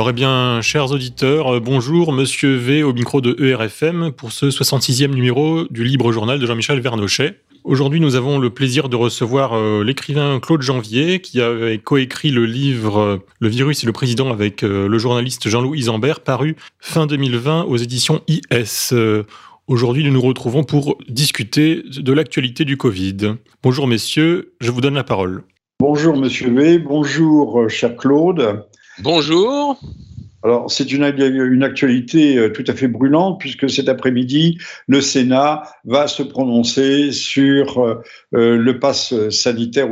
Alors, eh bien, chers auditeurs, euh, bonjour, monsieur V au micro de ERFM pour ce 66e numéro du Libre Journal de Jean-Michel Vernochet. Aujourd'hui, nous avons le plaisir de recevoir euh, l'écrivain Claude Janvier, qui a coécrit le livre euh, Le virus et le président avec le journaliste Jean-Louis Isambert, paru fin 2020 aux éditions IS. Aujourd'hui, nous nous retrouvons pour discuter de l'actualité du Covid. Bonjour messieurs, je vous donne la parole. Bonjour monsieur V, bonjour cher Claude. Bonjour. Alors, c'est une, actualité euh, tout à fait brûlante puisque cet après-midi, le Sénat va se prononcer sur euh, euh, le pass sanitaire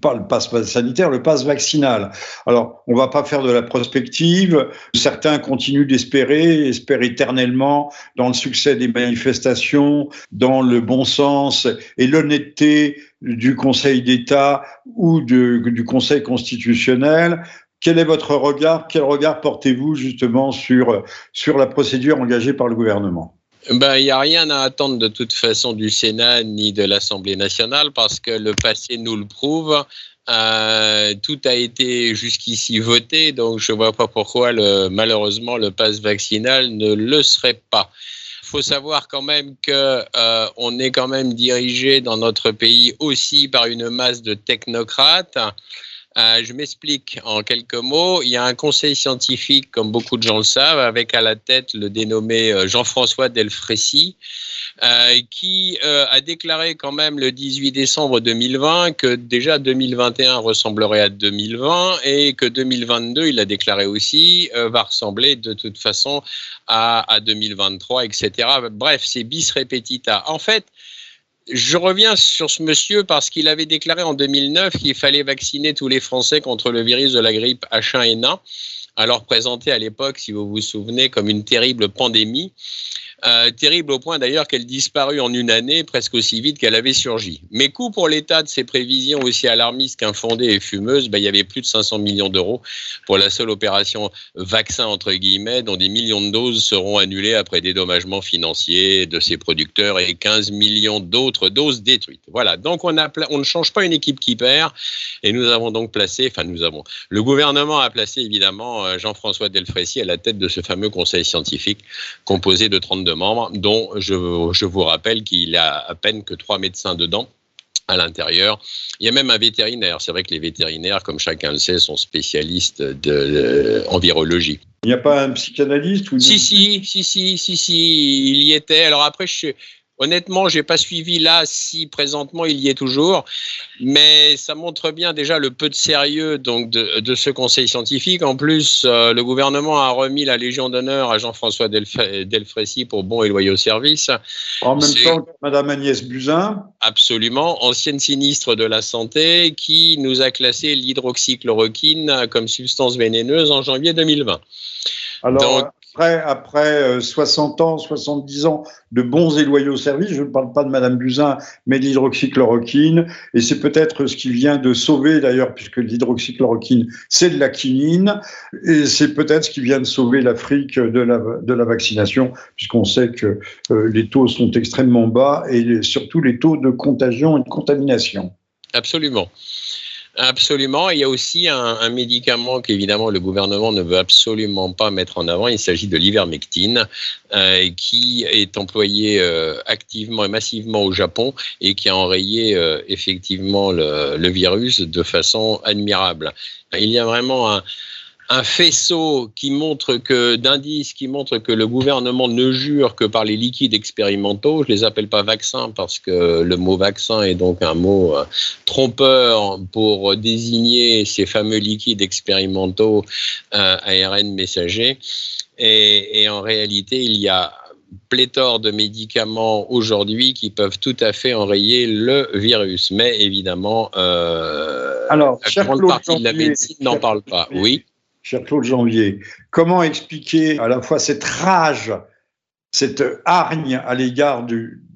pas le pass sanitaire, le pass vaccinal. Alors, on va pas faire de la prospective. Certains continuent d'espérer, espèrent éternellement dans le succès des manifestations, dans le bon sens et l'honnêteté du Conseil d'État ou du Conseil constitutionnel quel est votre regard Quel regard portez-vous justement sur, sur la procédure engagée par le gouvernement? Ben, il n'y a rien à attendre de toute façon du Sénat ni de l'Assemblée nationale parce que le passé nous le prouve. Euh, tout a été jusqu'ici voté, donc je ne vois pas pourquoi malheureusement le pass vaccinal ne le serait pas. Il faut savoir quand même que euh, on est quand même dirigé dans notre pays aussi par une masse de technocrates. Euh, je m'explique en quelques mots. Il y a un conseil scientifique, comme beaucoup de gens le savent, avec à la tête le dénommé euh, Jean-François Delfrécy, euh, qui a déclaré quand même le 18 décembre 2020 que déjà 2021 ressemblerait à 2020 et que 2022, il a déclaré aussi, va ressembler de toute façon à, à 2023, etc. Bref, c'est bis repetita. En fait, je reviens sur ce monsieur parce qu'il avait déclaré en 2009 qu'il fallait vacciner tous les Français contre le virus de la grippe H1N1, alors présenté à l'époque, si vous vous souvenez, comme une terrible pandémie. Euh, terrible au point d'ailleurs qu'elle disparut en une année, presque aussi vite qu'elle avait surgi. Mais coup pour l'État de ces prévisions aussi alarmistes qu'infondées et fumeuses, ben, il y avait plus de 500 millions d'euros pour la seule opération vaccin, entre guillemets, dont des millions de doses seront annulées après dédommagement financier de ses producteurs et 15 millions d'autres doses détruites. Voilà, donc on, on ne change pas une équipe qui perd et nous avons donc placé, enfin nous avons, le gouvernement a placé évidemment euh, Jean-François Delfrécy à la tête de ce fameux conseil scientifique composé de 32 membres, dont je, vous rappelle qu'il a à peine que trois médecins dedans à l'intérieur. Il y a même un vétérinaire. C'est vrai que les vétérinaires, comme chacun le sait, sont spécialistes de, Il n'y a pas un psychanalyste ou Si, si, si, si, si, si, il y était. Alors après, je, Honnêtement, j'ai pas suivi là si présentement il y est toujours, mais ça montre bien déjà le peu de sérieux donc de, ce conseil scientifique. En plus, euh, le gouvernement a remis la Légion d'honneur à Jean-François Delfrécy pour bon et loyaux service. En même temps que Madame Agnès Buzyn. Absolument, ancienne sinistre de la santé, qui nous a classé l'hydroxychloroquine comme substance vénéneuse en janvier 2020. Alors, après, après 60 euh, ans, 70 ans de bons et loyaux services, je ne parle pas de Madame Buzyn, mais de l'hydroxychloroquine, et c'est peut-être ce qui vient de sauver d'ailleurs, puisque l'hydroxychloroquine, c'est de la quinine, et c'est peut-être ce qui vient de sauver l'Afrique de la, de la vaccination, puisqu'on sait que euh, les taux sont extrêmement bas, et surtout les taux de contagion et de contamination. Absolument. Absolument. Il y a aussi un, médicament qu'évidemment le gouvernement ne veut absolument pas mettre en avant. Il s'agit de l'ivermectine, euh, qui est employé euh, activement et massivement au Japon et qui a enrayé euh, effectivement le, virus de façon admirable. Il y a vraiment un, un faisceau qui montre que d'indices qui montrent que le gouvernement ne jure que par les liquides expérimentaux. Je les appelle pas vaccins parce que le mot vaccin est donc un mot euh, trompeur pour désigner ces fameux liquides expérimentaux euh, ARN messagers. Et, en réalité, il y a pléthore de médicaments aujourd'hui qui peuvent tout à fait enrayer le virus. Mais évidemment, euh, Alors, la grande partie de la médecine n'en parle pas. Oui cher Claude Janvier, comment expliquer à la fois cette rage, cette hargne à l'égard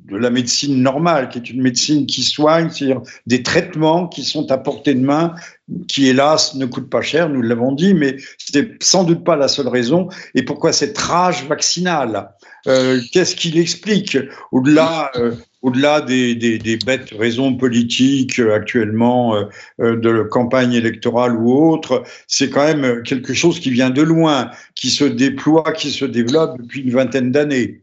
de la médecine normale, qui est une médecine qui soigne, c'est-à-dire des traitements qui sont à portée de main, qui hélas ne coûtent pas cher, nous l'avons dit, mais n'est sans doute pas la seule raison. Et pourquoi cette rage vaccinale? Qu'est-ce qu'il explique? Au-delà au-delà des, bêtes raisons politiques actuellement de campagne électorale ou autre, c'est quand même quelque chose qui vient de loin, qui se déploie, qui se développe depuis une vingtaine d'années.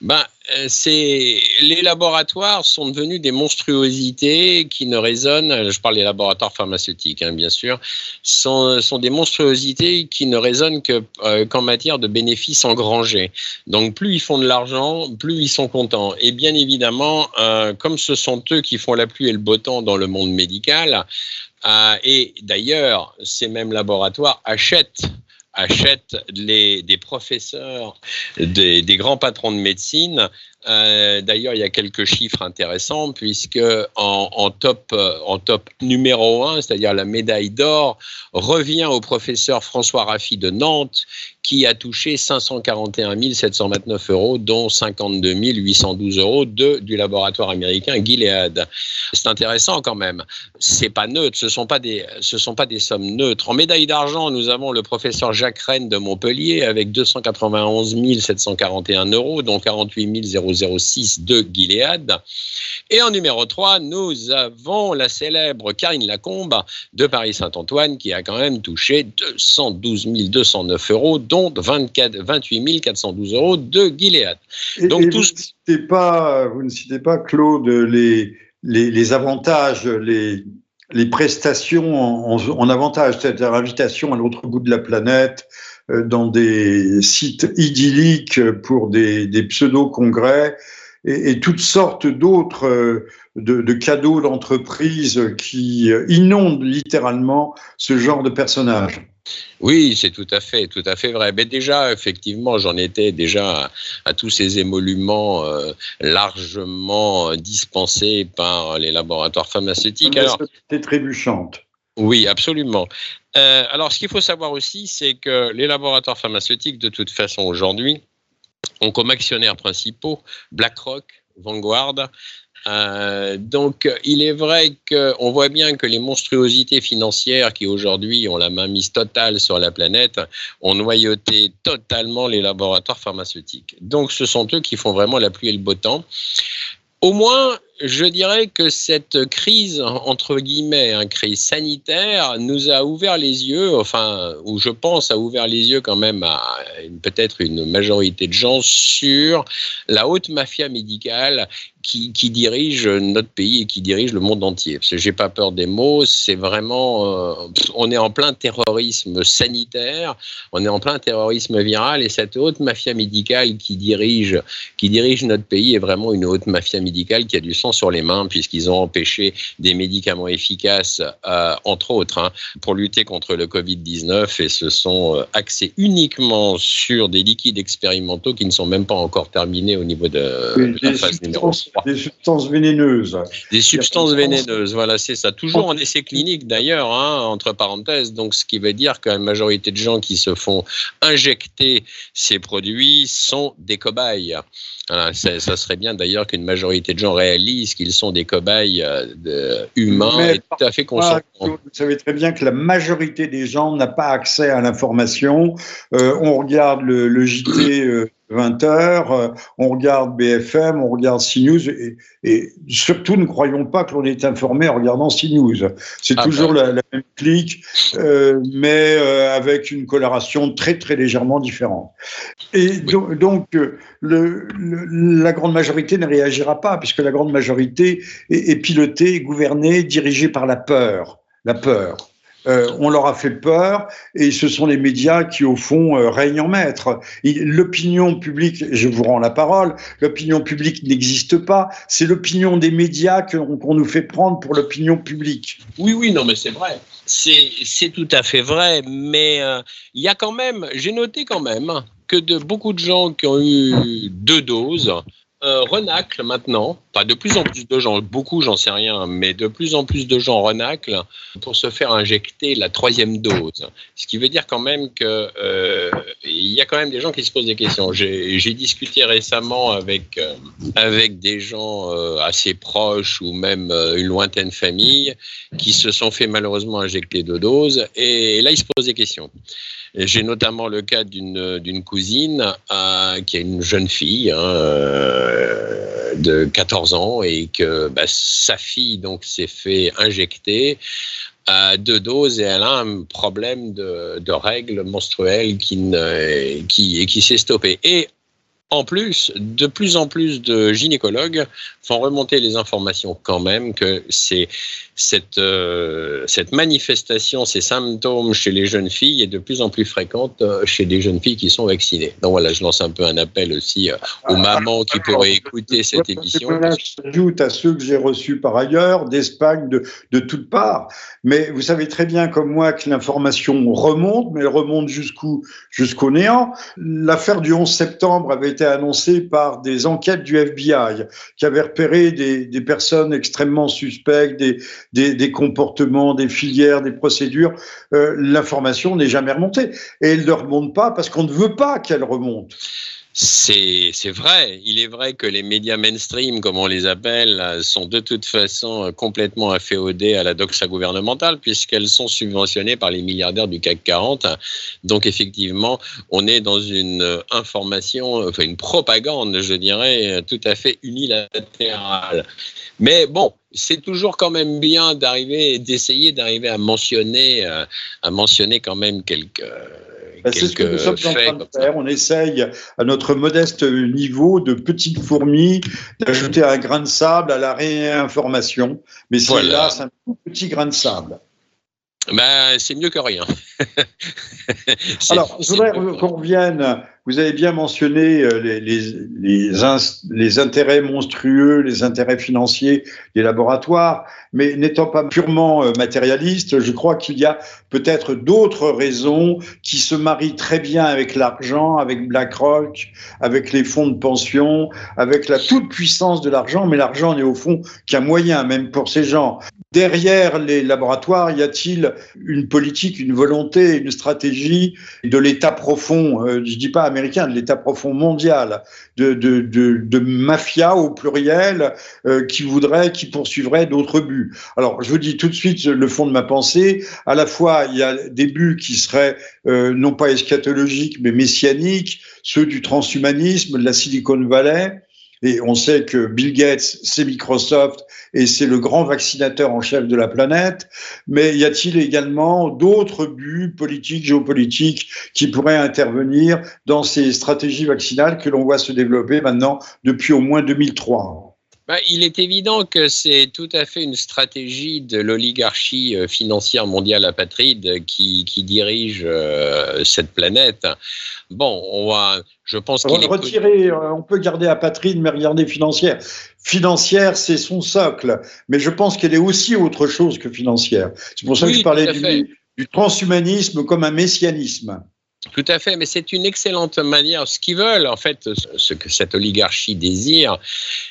Ben, euh, c'est les laboratoires sont devenus des monstruosités qui ne résonnent. Je parle des laboratoires pharmaceutiques, hein, bien sûr, sont, sont, des monstruosités qui ne résonnent que euh, qu'en matière de bénéfices engrangés. Donc, plus ils font de l'argent, plus ils sont contents. Et bien évidemment, euh, comme ce sont eux qui font la pluie et le beau temps dans le monde médical, et d'ailleurs, ces mêmes laboratoires achètent achètent les, des professeurs, des, des, grands patrons de médecine euh, d'ailleurs, il y a quelques chiffres intéressants puisque en, top, en top numéro 1, c'est-à-dire la médaille d'or, revient au professeur François Raffi de Nantes qui a touché 541 729 euros, dont 52 812 euros du laboratoire américain Gilead. C'est intéressant quand même. C'est pas neutre, ce sont sont pas des sommes neutres. En médaille d'argent, nous avons le professeur Jacques Rennes de Montpellier avec 291 741 euros, dont 48 000 006 de Gilead. Et en numéro 3, nous avons la célèbre Karine Lacombe de Paris-Saint-Antoine qui a quand même touché 212 209 euros, dont 24, 28 412 euros de Gilead. Donc, vous, ne citez pas, vous ne citez pas, Claude, les, les, avantages, les, les prestations en, en avantage, c'est-à-dire l'invitation à l'autre bout de la planète, dans des sites idylliques pour des, des pseudo-congrès et, et, toutes sortes d'autres euh, de, de, cadeaux d'entreprise qui inondent littéralement ce genre de personnages. Oui, c'est tout à fait, tout à fait vrai. Mais déjà, effectivement, j'en étais déjà à, tous ces émoluments euh, largement dispensés par les laboratoires pharmaceutiques. Alors, trébuchante. Oui, absolument. Euh, alors, ce qu'il faut savoir aussi, c'est que les laboratoires pharmaceutiques, de toute façon, aujourd'hui, ont comme actionnaires principaux BlackRock, Vanguard. Euh, donc, il est vrai qu'on voit bien que les monstruosités financières qui aujourd'hui ont la main mise totale sur la planète ont noyauté totalement les laboratoires pharmaceutiques. Donc, ce sont eux qui font vraiment la pluie et le beau temps. Au moins, je dirais que cette crise, entre guillemets, hein, crise sanitaire, nous a ouvert les yeux, enfin, ou je pense a ouvert les yeux quand même à peut-être une majorité de gens sur la haute mafia médicale qui, dirige notre pays et qui dirige le monde entier. Parce que j'ai pas peur des mots, c'est vraiment, euh, on est en plein terrorisme sanitaire, on est en plein terrorisme viral et cette haute mafia médicale qui dirige, qui dirige notre pays est vraiment une haute mafia médicale qui a du sur les mains puisqu'ils ont empêché des médicaments efficaces, euh, entre autres, hein, pour lutter contre le Covid-19 et se sont euh, axés uniquement sur des liquides expérimentaux qui ne sont même pas encore terminés au niveau de, la phase numéro 3. Des substances vénéneuses. Des substances vénéneuses, voilà, c'est ça. Toujours en essai clinique d'ailleurs, hein, entre parenthèses. Donc, ce qui veut dire que la majorité de gens qui se font injecter ces produits sont des cobayes. ça serait bien d'ailleurs qu'une majorité de gens réalisent qu'ils sont des cobayes euh, humains tout à fait. Vous savez très bien que la majorité des gens n'a pas accès à l'information. Euh, on regarde le, JT. Euh, 20h, euh, on regarde BFM, on regarde CNews, et, surtout ne croyons pas que l'on est informé en regardant CNews. C'est ah bah toujours la, même clique, euh, mais euh, avec une coloration très très légèrement différente. Et donc, la grande majorité ne réagira pas, puisque la grande majorité est, est pilotée, gouvernée, dirigée par la peur. La peur. Euh, on leur a fait peur et ce sont les médias qui, au fond, euh, règnent en maître. L'opinion publique, je vous rends la parole, l'opinion publique n'existe pas. C'est l'opinion des médias qu'on nous fait prendre pour l'opinion publique. Oui, oui, non, mais c'est vrai. C'est tout à fait vrai. Mais euh, il y a quand même, j'ai noté quand même que de beaucoup de gens qui ont eu deux doses, euh, renacle maintenant, pas de plus en plus de gens, beaucoup j'en sais rien, mais de plus en plus de gens renaclent pour se faire injecter la troisième dose. Ce qui veut dire quand même qu'il euh, y a quand même des gens qui se posent des questions. J'ai discuté récemment avec, euh, avec des gens assez proches ou même une lointaine famille qui se sont fait malheureusement injecter deux doses et là ils se posent des questions. J'ai notamment le cas d'une cousine qui a une jeune fille hein, de 14 ans et que bah, sa fille donc s'est fait injecter à deux doses et elle a un problème de, de règles menstruelles qui, qui, qui s'est stoppé. Et en plus, de plus en plus de gynécologues font remonter les informations quand même que c'est cette, euh, cette manifestation, ces symptômes chez les jeunes filles est de plus en plus fréquente euh, chez des jeunes filles qui sont vaccinées. Donc voilà, je lance un peu un appel aussi euh, aux ah, mamans qui pourraient écouter cette émission. J'ajoute à ceux que j'ai reçus par ailleurs, d'Espagne, de, de toutes parts. Mais vous savez très bien comme moi que l'information remonte, mais elle remonte jusqu'où Jusqu'au néant. L'affaire du 11 septembre avait été annoncée par des enquêtes du FBI qui avaient repéré des, des personnes extrêmement suspectes, des, des, comportements, des filières, des procédures, euh, l'information n'est jamais remontée. Et elle ne remonte pas parce qu'on ne veut pas qu'elle remonte. C'est vrai. Il est vrai que les médias mainstream, comme on les appelle, sont de toute façon complètement afféodés à la doxa gouvernementale, puisqu'elles sont subventionnées par les milliardaires du CAC 40. Donc, effectivement, on est dans une information, enfin, une propagande, je dirais, tout à fait unilatérale. Mais bon, c'est toujours quand même bien d'arriver, d'essayer d'arriver à mentionner, euh, à mentionner quand même quelques. Ben, c'est ce que nous sommes en train de faire. On essaye, à notre modeste niveau de petites fourmis, d'ajouter un grain de sable à la réinformation. Mais c'est là, c'est un petit grain de sable. Ben, c'est mieux que rien. Alors, je voudrais qu'on revienne. Vous avez bien mentionné euh, les, intérêts monstrueux, les intérêts financiers des laboratoires, mais n'étant pas purement euh, matérialiste, je crois qu'il y a peut-être d'autres raisons qui se marient très bien avec l'argent, avec BlackRock, avec les fonds de pension, avec la toute puissance de l'argent, mais l'argent n'est au fond qu'un moyen, même pour ces gens. Derrière les laboratoires, y a-t-il une politique, une volonté, une stratégie de l'État profond, euh, je dis pas américain, de l'État profond mondial, de, de, de, de mafia au pluriel, euh, qui voudrait, qui poursuivrait d'autres buts. Alors, je vous dis tout de suite le fond de ma pensée. À la fois, il y a des buts qui seraient euh, non pas eschatologiques, mais messianiques, ceux du transhumanisme, de la Silicon Valley. Et on sait que Bill Gates, c'est Microsoft et c'est le grand vaccinateur en chef de la planète. Mais y a-t-il également d'autres buts politiques, géopolitiques qui pourraient intervenir dans ces stratégies vaccinales que l'on voit se développer maintenant depuis au moins 2003 bah, il est évident que c'est tout à fait une stratégie de l'oligarchie euh, financière mondiale apatride qui, qui dirige euh, cette planète. Bon, on va, je pense qu'il est retirer, euh, on peut garder apatride, mais regarder financière. Financière, c'est son socle, mais je pense qu'elle est aussi autre chose que financière. C'est pour ça que je parlais du, du transhumanisme comme un messianisme. Tout à fait, mais c'est une excellente manière. Ce qu'ils veulent, en fait, ce que cette oligarchie désire,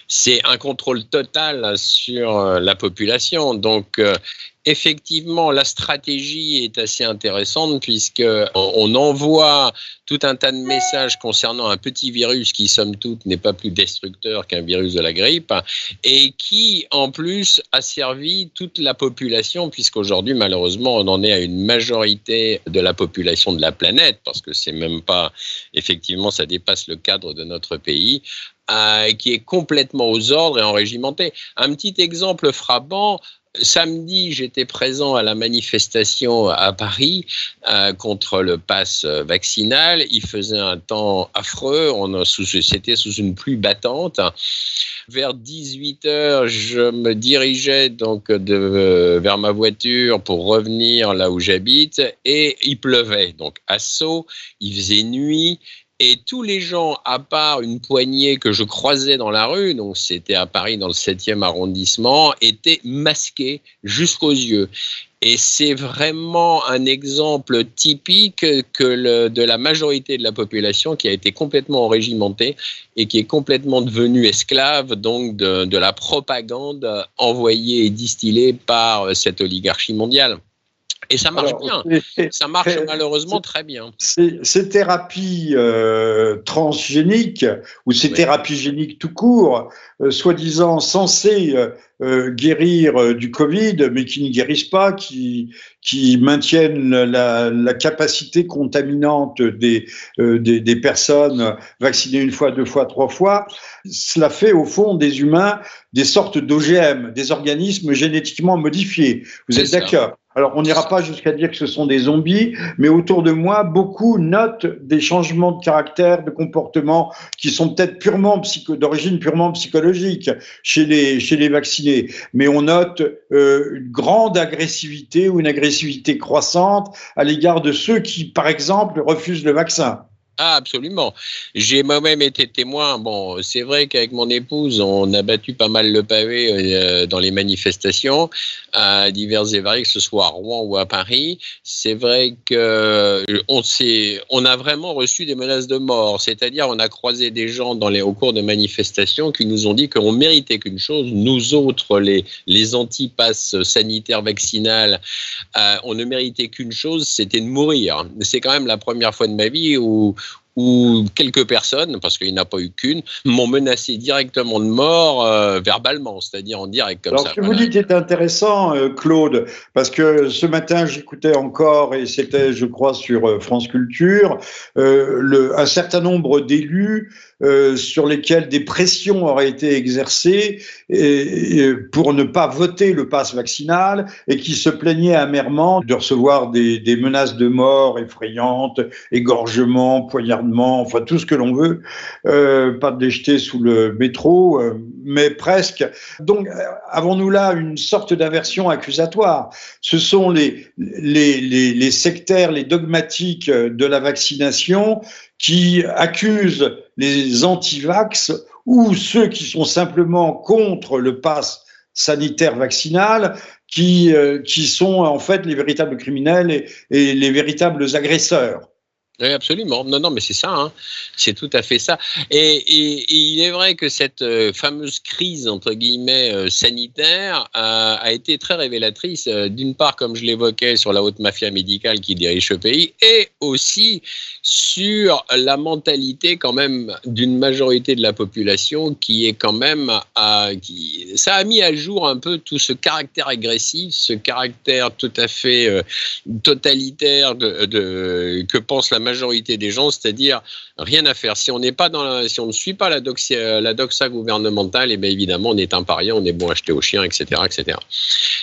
c'est un contrôle total sur euh, la population. Donc, euh, effectivement, la stratégie est assez intéressante puisque on envoie tout un tas de messages concernant un petit virus qui, somme toute, n'est pas plus destructeur qu'un virus de la grippe et qui, en plus, a servi toute la population puisqu'aujourd'hui, malheureusement, on en est à une majorité de la population de la planète parce que c'est même pas, effectivement, ça dépasse le cadre de notre pays. Euh, qui est complètement aux ordres et enrégimenté. Un petit exemple frappant, Samedi, j'étais présent à la manifestation à Paris euh, contre le pass vaccinal. Il faisait un temps affreux. On c'était sous une pluie battante. Vers 18 heures, je me dirigeais donc de, vers ma voiture pour revenir là où j'habite et il pleuvait. Donc à saut, il faisait nuit et tous les gens, à part une poignée que je croisais dans la rue, donc c'était à Paris dans le 7e arrondissement, étaient masqués jusqu'aux yeux. Et c'est vraiment un exemple typique que de la majorité de la population qui a été complètement régimentée et qui est complètement devenue esclave donc de la propagande envoyée et distillée par cette oligarchie mondiale. Et ça marche bien. Ça marche malheureusement très bien. Ces, thérapies euh, transgéniques ou ces thérapies géniques tout court, euh, soi-disant censées euh, guérir du Covid, mais qui ne guérissent pas, qui, qui maintiennent la, la capacité contaminante des, des, des, personnes vaccinées une fois, deux fois, trois fois, cela fait au fond des humains des sortes d'OGM, des organismes génétiquement modifiés. Vous êtes d'accord? Alors, on n'ira pas jusqu'à dire que ce sont des zombies, mais autour de moi, beaucoup notent des changements de caractère, de comportement qui sont peut-être purement d'origine purement psychologique chez les, chez les vaccinés. Mais on note euh, une grande agressivité ou une agressivité croissante à l'égard de ceux qui, par exemple, refusent le vaccin. Ah, absolument. J'ai moi-même été témoin. Bon, c'est vrai qu'avec mon épouse, on a battu pas mal le pavé euh, dans les manifestations à divers et variés, que ce soit à Rouen ou à Paris. C'est vrai que euh, on a vraiment reçu des menaces de mort. C'est-à-dire, on a croisé des gens dans les, au cours de manifestations qui nous ont dit qu'on méritait qu'une chose. Nous autres, les, les anti-passes sanitaires vaccinales, euh, on ne méritait qu'une chose, c'était de mourir. C'est quand même la première fois de ma vie où où quelques personnes, parce qu'il n'y en a pas eu qu'une, m'ont menacé directement de mort euh, verbalement, c'est-à-dire en direct comme ça. Ce que vous dites est intéressant, euh, Claude, parce que ce matin j'écoutais encore, et c'était je crois sur euh, France Culture, le, un certain nombre d'élus sur lesquels des pressions auraient été exercées et, pour ne pas voter le pass vaccinal et qui se plaignaient amèrement de recevoir des, des menaces de mort effrayantes, égorgements, enfin tout ce que l'on veut, euh, pas de les jeter sous le métro, euh, mais presque. Donc avons-nous là une sorte d'aversion accusatoire? Ce sont les, les, les, sectaires, les dogmatiques de la vaccination qui accusent les anti-vax ou ceux qui sont simplement contre le pass sanitaire vaccinal, qui, euh, qui sont en fait les véritables criminels et les véritables agresseurs. Oui, absolument. Non, non, mais c'est ça. Hein. C'est tout à fait ça. Et, il est vrai que cette euh, fameuse crise, entre guillemets, euh, sanitaire a été très révélatrice, euh, d'une part, comme je l'évoquais, sur la haute mafia médicale qui dirige ce pays, et aussi sur la mentalité quand même d'une majorité de la population qui est quand même... Qui, ça a mis à jour un peu tout ce caractère agressif, ce caractère tout à fait totalitaire que pense la majorité des gens, c'est-à-dire rien à faire. Si on n'est pas dans si on ne suit pas la doxa, la doxa gouvernementale, et eh bien évidemment on est un on est bon à acheter aux chiens, etc., etc.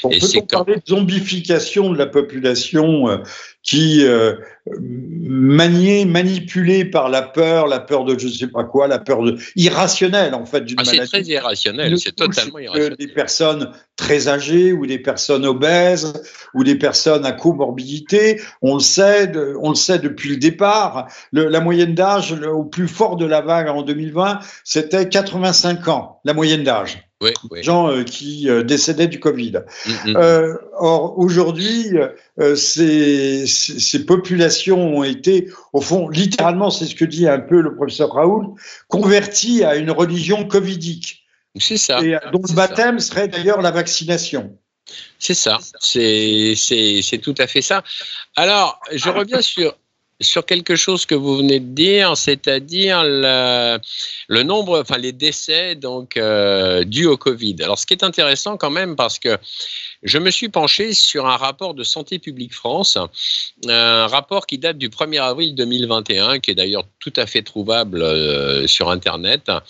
On et peut parler de zombification de la population euh, qui euh, maniée, manipulée par la peur, la peur de je ne sais pas quoi, la peur de, irrationnelle en fait d'une ah, C'est très irrationnel, c'est totalement irrationnel. Des personnes très âgées ou des personnes obèses ou des personnes à comorbidité, on le sait, on le sait depuis le départ. la moyenne d'âge au plus fort de la vague en 2020, c'était 85 ans, la moyenne d'âge. Oui, gens euh, qui euh, décédaient du Covid. Mm. Euh, or, aujourd'hui, ces, ces, populations ont été, au fond, littéralement, c'est ce que dit un peu le professeur Raoul, converties à une religion covidique. C'est ça. Et dont le baptême serait d'ailleurs la vaccination. C'est ça, c'est tout à fait ça. Alors, je reviens sur, sur quelque chose que vous venez de dire, c'est-à-dire le, nombre, enfin les décès donc euh, dus au Covid. Alors, ce qui est intéressant quand même, parce que je me suis penché sur un rapport de Santé publique France, un rapport qui date du 1er avril 2021, qui est d'ailleurs tout à fait trouvable euh, sur Internet. Euh,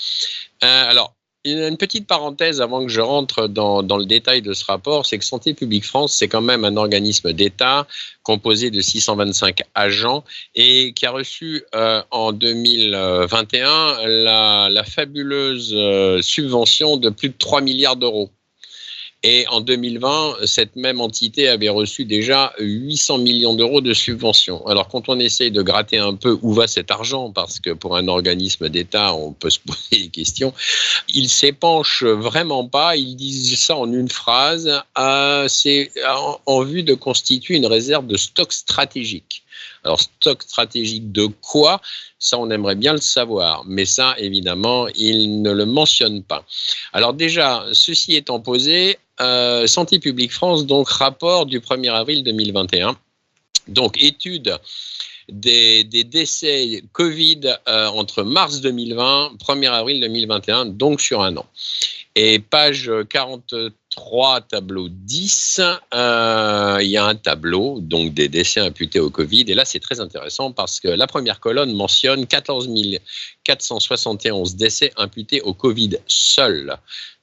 alors, une petite parenthèse avant que je rentre dans, le détail de ce rapport, c'est que Santé publique France, c'est quand même un organisme d'État composé de 625 agents et qui a reçu euh, en 2021 la, la fabuleuse euh, subvention de plus de 3 milliards d'euros. Et en 2020, cette même entité avait reçu déjà 800 millions d'euros de subventions. Alors quand on essaye de gratter un peu où va cet argent, parce que pour un organisme d'État, on peut se poser des questions, ils s'épanchent vraiment pas, ils disent ça en une phrase, c'est en, en vue de constituer une réserve de stock stratégique. Alors, stock stratégique de quoi? Ça, on aimerait bien le savoir. Mais ça, évidemment, il ne le mentionne pas. Alors déjà, ceci étant posé, euh, Santé publique France, donc rapport du 1er avril 2021. Donc, étude des, décès Covid euh, entre mars 2020 1er avril 2021, donc sur un an. Et page 43, tableau 10, euh, il y a un tableau donc des décès imputés au Covid. Et là, c'est très intéressant parce que la première colonne mentionne 14 471 décès imputés au Covid seul.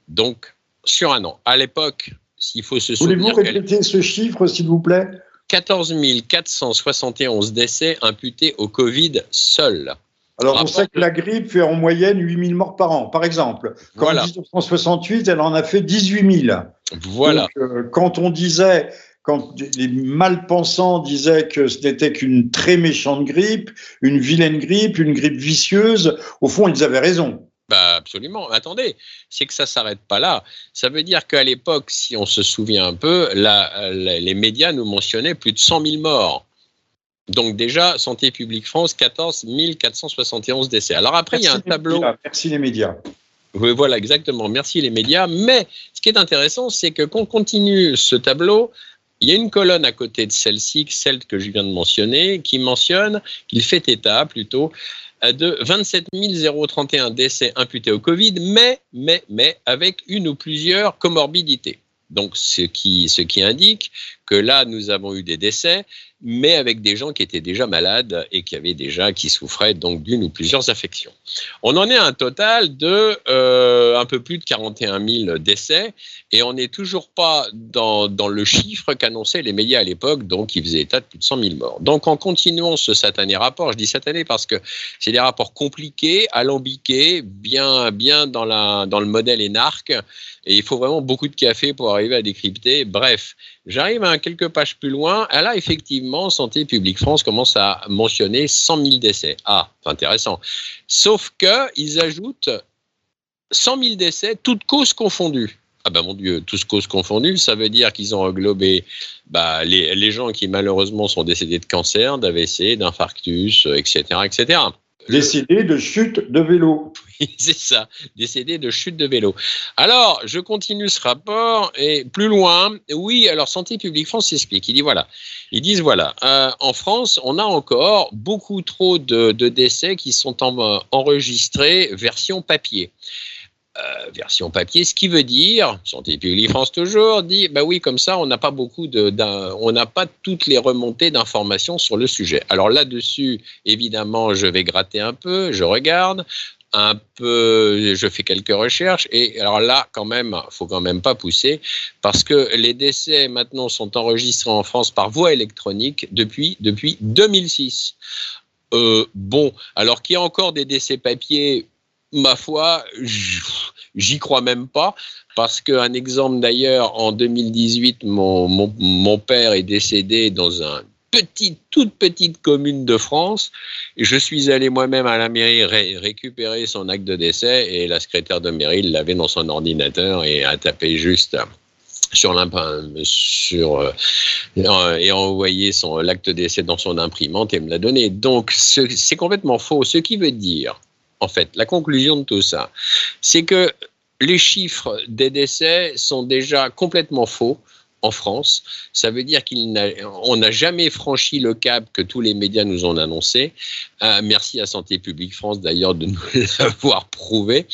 Donc, sur un an. À l'époque, s'il faut se souvenir. Voulez-vous répéter ce chiffre, s'il vous plaît? 14 471 décès imputés au Covid seul. Alors, on sait que la grippe fait en moyenne 8 000 morts par an, par exemple. en 1968, elle en a fait 18 000. Voilà. Euh, quand on disait, quand les malpensants disaient que ce n'était qu'une très méchante grippe, une vilaine grippe, une grippe vicieuse, au fond, ils avaient raison. Bah absolument. Attendez, c'est que ça s'arrête pas là. Ça veut dire qu'à l'époque, si on se souvient un peu, les médias nous mentionnaient plus de 100 000 morts. Donc déjà, Santé publique France, 14 471 décès. Alors après, il y a un tableau. Merci les médias. Oui, voilà, exactement. Merci les médias. Mais ce qui est intéressant, c'est que quand on continue ce tableau, il y a une colonne à côté de celle-ci, celle que je viens de mentionner, qui mentionne, qu'il fait état plutôt, euh, de 27 031 décès imputés au Covid, mais, mais, mais avec une ou plusieurs comorbidités. Donc, ce qui, ce qui indique que là, nous avons eu des décès, mais avec des gens qui étaient déjà malades et qui avaient déjà, qui souffraient donc d'une ou plusieurs affections. On en est à un total de euh, un peu plus de 41 000 décès et on n'est toujours pas dans, dans le chiffre qu'annonçaient les médias à l'époque, donc qui faisait état de plus de 100 000 morts. Donc en continuant ce satané rapport, je dis satané parce que c'est des rapports compliqués, alambiqués, bien, bien dans, la, dans le modèle énarque, et il faut vraiment beaucoup de café pour arriver à décrypter. Bref, j'arrive à quelques pages plus loin. A effectivement, Santé publique France commence à mentionner 100 000 décès. Ah, c'est intéressant. Sauf qu'ils ajoutent 100 000 décès, toutes causes confondues. Ah ben mon Dieu, toutes causes confondues, ça veut dire qu'ils ont englobé bah, les, les, gens qui malheureusement sont décédés de cancer, d'AVC, d'infarctus, etc., etc. Décédé de chute de vélo. C'est ça, décédé de chute de vélo. Alors, je continue ce rapport et plus loin, oui, alors Santé publique France s'explique. Il dit voilà, ils disent voilà, euh, en France, on a encore beaucoup trop de, décès qui sont en, enregistrés version papier. Euh, version papier, ce qui veut dire, Santé publique France toujours, dit, bah oui, comme ça, on n'a pas beaucoup de, on n'a pas toutes les remontées d'informations sur le sujet. Alors là-dessus, évidemment, je vais gratter un peu, je regarde un peu, je fais quelques recherches et alors là, quand même, faut quand même pas pousser parce que les décès maintenant sont enregistrés en France par voie électronique depuis depuis 2006. Euh, bon, alors qu'il y a encore des décès papier, ma foi, j'y crois même pas, parce qu'un exemple d'ailleurs, en 2018, mon, mon, père est décédé dans une petite, toute petite commune de France. Je suis allé moi-même à la mairie récupérer son acte de décès et la secrétaire de mairie l'avait dans son ordinateur et a tapé juste sur sur euh, et envoyé son l'acte décès dans son imprimante et me l'a donné. Donc c'est complètement faux. Ce qui veut dire en fait, la conclusion de tout ça, c'est que les chiffres des décès sont déjà complètement faux en France. Ça veut dire qu'on n'a jamais franchi le cap que tous les médias nous ont annoncé. Euh, merci à Santé publique France d'ailleurs de nous l'avoir prouvé.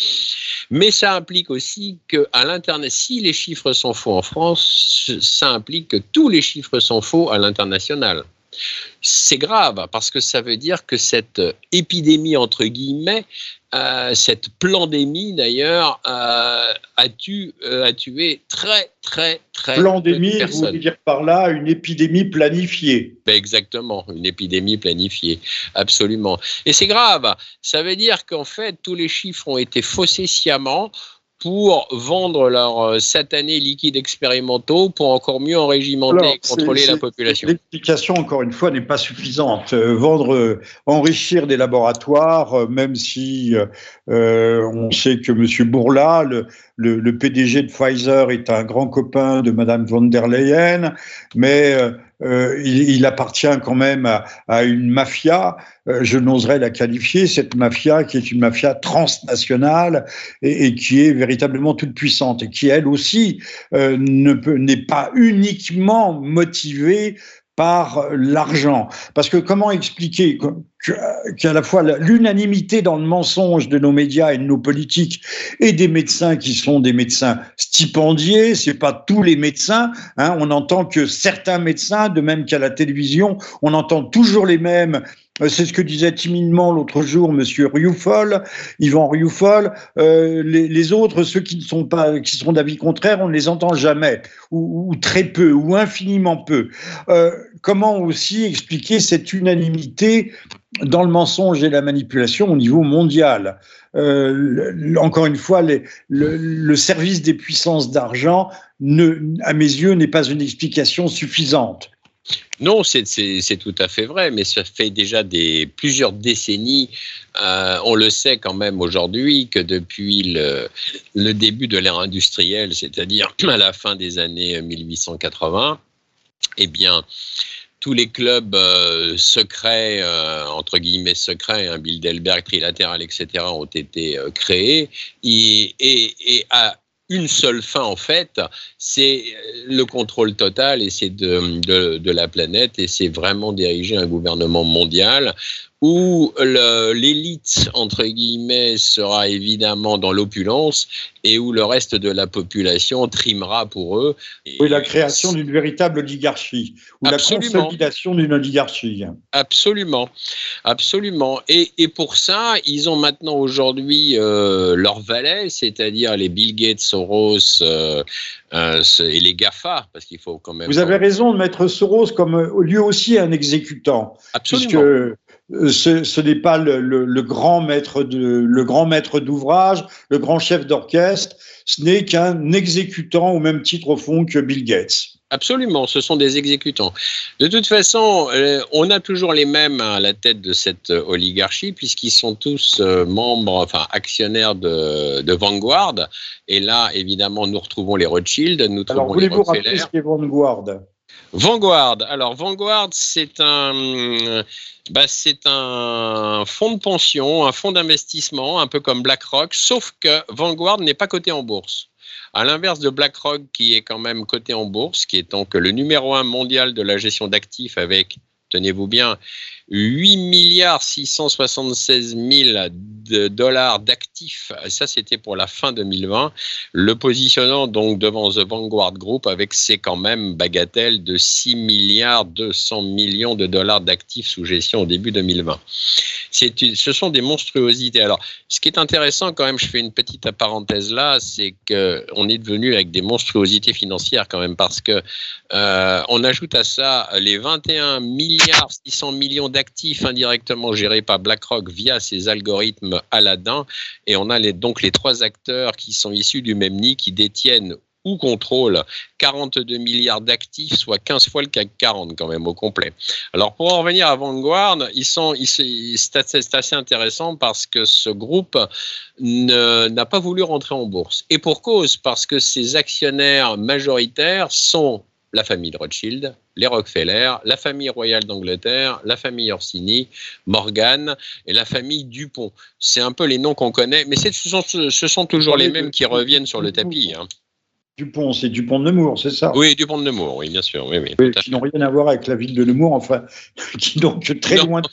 Mais ça implique aussi que à si les chiffres sont faux en France, ça implique que tous les chiffres sont faux à l'international. C'est grave parce que ça veut dire que cette épidémie, entre guillemets, euh, cette pandémie d'ailleurs, euh, a, tu, euh, a, tué très, très, très. Pandémie, vous voulez dire par là une épidémie planifiée ben Exactement, une épidémie planifiée, absolument. Et c'est grave, ça veut dire qu'en fait, tous les chiffres ont été faussés sciemment pour vendre leurs euh, satanés liquides expérimentaux pour encore mieux enrégimenter et contrôler la population. L'explication, encore une fois, n'est pas suffisante. Euh, vendre, euh, enrichir des laboratoires, même si on sait que M. Bourla, le, le, PDG de Pfizer, est un grand copain de Mme von der Leyen, mais euh, il, appartient quand même à, une mafia. Euh, je n'oserais la qualifier, cette mafia qui est une mafia transnationale et, qui est véritablement toute puissante et qui elle aussi n'est pas uniquement motivée par l'argent. Parce que comment expliquer qu'à la fois l'unanimité dans le mensonge de nos médias et de nos politiques et des médecins qui sont des médecins stipendiés, c'est pas tous les médecins, hein, on entend que certains médecins, de même qu'à la télévision, on entend toujours les mêmes c'est ce que disait timidement l'autre jour Monsieur Rioufol, Yvan Rioufol. Euh, les, autres, ceux qui ne sont pas, qui sont d'avis contraire, on ne les entend jamais, ou, très peu, ou infiniment peu. Euh, comment aussi expliquer cette unanimité dans le mensonge et la manipulation au niveau mondial? Encore une fois, le, le, service des puissances d'argent, à mes yeux, n'est pas une explication suffisante. Non, c'est tout à fait vrai, mais ça fait déjà plusieurs décennies, euh, on le sait quand même aujourd'hui, que depuis le, début de l'ère industrielle, c'est-à-dire à la fin des années 1880, eh bien, tous les clubs euh, secrets, euh, entre guillemets secrets, hein, Bilderberg, Trilatéral, etc., ont été créés et, à une seule fin en fait, c'est le contrôle total et c'est de, de, de, la planète et c'est vraiment diriger un gouvernement mondial où l'élite, entre guillemets, sera évidemment dans l'opulence et où le reste de la population trimera pour eux. oui, la création d'une véritable oligarchie, ou la consolidation d'une oligarchie. Absolument, absolument. Et, et, pour ça, ils ont maintenant aujourd'hui euh, leur valet, c'est-à-dire les Bill Gates, Soros euh, euh, et les GAFA, parce qu'il faut quand même... Vous avez raison de mettre Soros comme lui aussi un exécutant. Absolument. Euh, ce, n'est pas le, grand maître de, le grand maître d'ouvrage, le grand chef d'orchestre, ce n'est qu'un exécutant au même titre au fond que Bill Gates. Absolument, ce sont des exécutants. De toute façon, euh, on a toujours les mêmes à la tête de cette oligarchie, puisqu'ils sont tous euh, membres, enfin actionnaires de, Vanguard. Et là, évidemment, nous retrouvons les Rothschild, nous trouvons Alors, voulez-vous rappeler ce qu'est Vanguard? Vanguard. Alors, Vanguard, c'est un, bah, c'est un fonds de pension, un fonds d'investissement, un peu comme BlackRock, sauf que Vanguard n'est pas coté en bourse. À l'inverse de BlackRock, qui est quand même coté en bourse, qui est donc le numéro un mondial de la gestion d'actifs avec, tenez-vous bien, 8 milliards 676 000 de dollars d'actifs. Ça, c'était pour la fin 2020. Le positionnant donc devant The Vanguard Group avec ses quand même bagatelles de 6 milliards 200 millions de dollars d'actifs sous gestion au début 2020. Ce sont des monstruosités. Alors, ce qui est intéressant quand même, je fais une petite parenthèse là, c'est qu'on est devenu avec des monstruosités financières quand même parce que euh, on ajoute à ça les 21 milliards 600 millions d'actifs indirectement gérés par BlackRock via ses algorithmes Aladdin. Et on a donc les trois acteurs qui sont issus du même nid, qui détiennent ou contrôlent 42 milliards d'actifs, soit 15 fois le CAC 40 quand même au complet. Alors pour en revenir à Vanguard, ils sont, c'est assez intéressant parce que ce groupe n'a pas voulu rentrer en bourse. Et pour cause, parce que ses actionnaires majoritaires sont la famille de Rothschild, les Rockefeller, la famille royale d'Angleterre, la famille Orsini, Morgan et la famille Dupont. C'est un peu les noms qu'on connaît, mais ce sont, ce sont toujours les mêmes qui reviennent sur le tapis. Hein. Dupont, c'est Dupont de Nemours, c'est ça? Oui, Dupont de Nemours, oui, bien sûr. Oui, qui n'ont rien à voir avec la ville de Nemours, enfin, qui n'ont que très loin de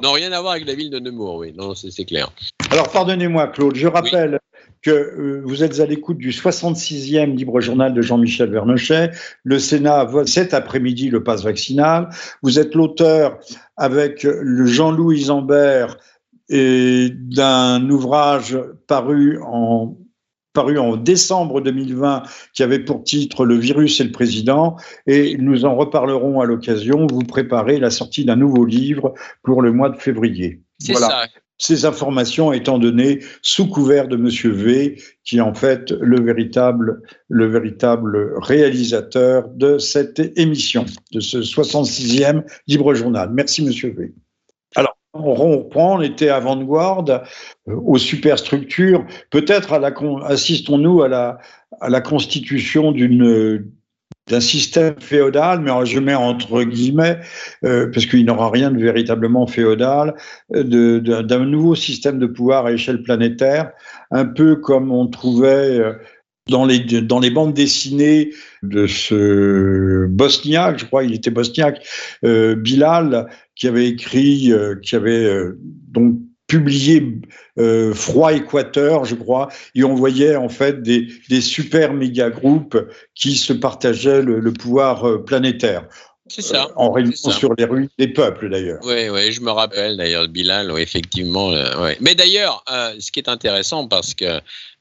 Non, rien à voir avec la ville de Nemours, oui, non, c'est clair. Alors, pardonnez-moi, Claude, je rappelle que euh, vous êtes à l'écoute du 66e libre journal de Jean-Michel Vernochet. Le Sénat vote cet après-midi le passe vaccinal. Vous êtes l'auteur avec le Jean-Louis Zambert d'un ouvrage paru en paru en décembre 2020 qui avait pour titre Le virus et le président et nous en reparlerons à l'occasion. Vous préparez la sortie d'un nouveau livre pour le mois de février. C'est ça ces informations étant données sous couvert de Monsieur V, qui est en fait le véritable, le véritable réalisateur de cette émission, de ce 66e Libre Journal. Merci Monsieur V. Alors, on reprend, on était avant-garde euh, aux superstructures. Peut-être assistons-nous à la constitution d'une d'un système féodal, mais je mets entre guillemets, euh, parce qu'il n'aura rien de véritablement féodal, euh, d'un nouveau système de pouvoir à échelle planétaire, un peu comme on trouvait euh, dans les, dans les bandes dessinées de ce bosniaque, je crois, il était bosniaque, Bilal, qui avait écrit, qui avait donc publié euh, Froid Équateur, je crois, et on voyait en fait des, des super méga groupes qui se partageaient le, pouvoir euh, planétaire. C'est ça. Euh, en réunion sur les rues des peuples, d'ailleurs. Oui, oui, je me rappelle d'ailleurs Bilal, effectivement. Mais d'ailleurs, ce qui est intéressant, parce que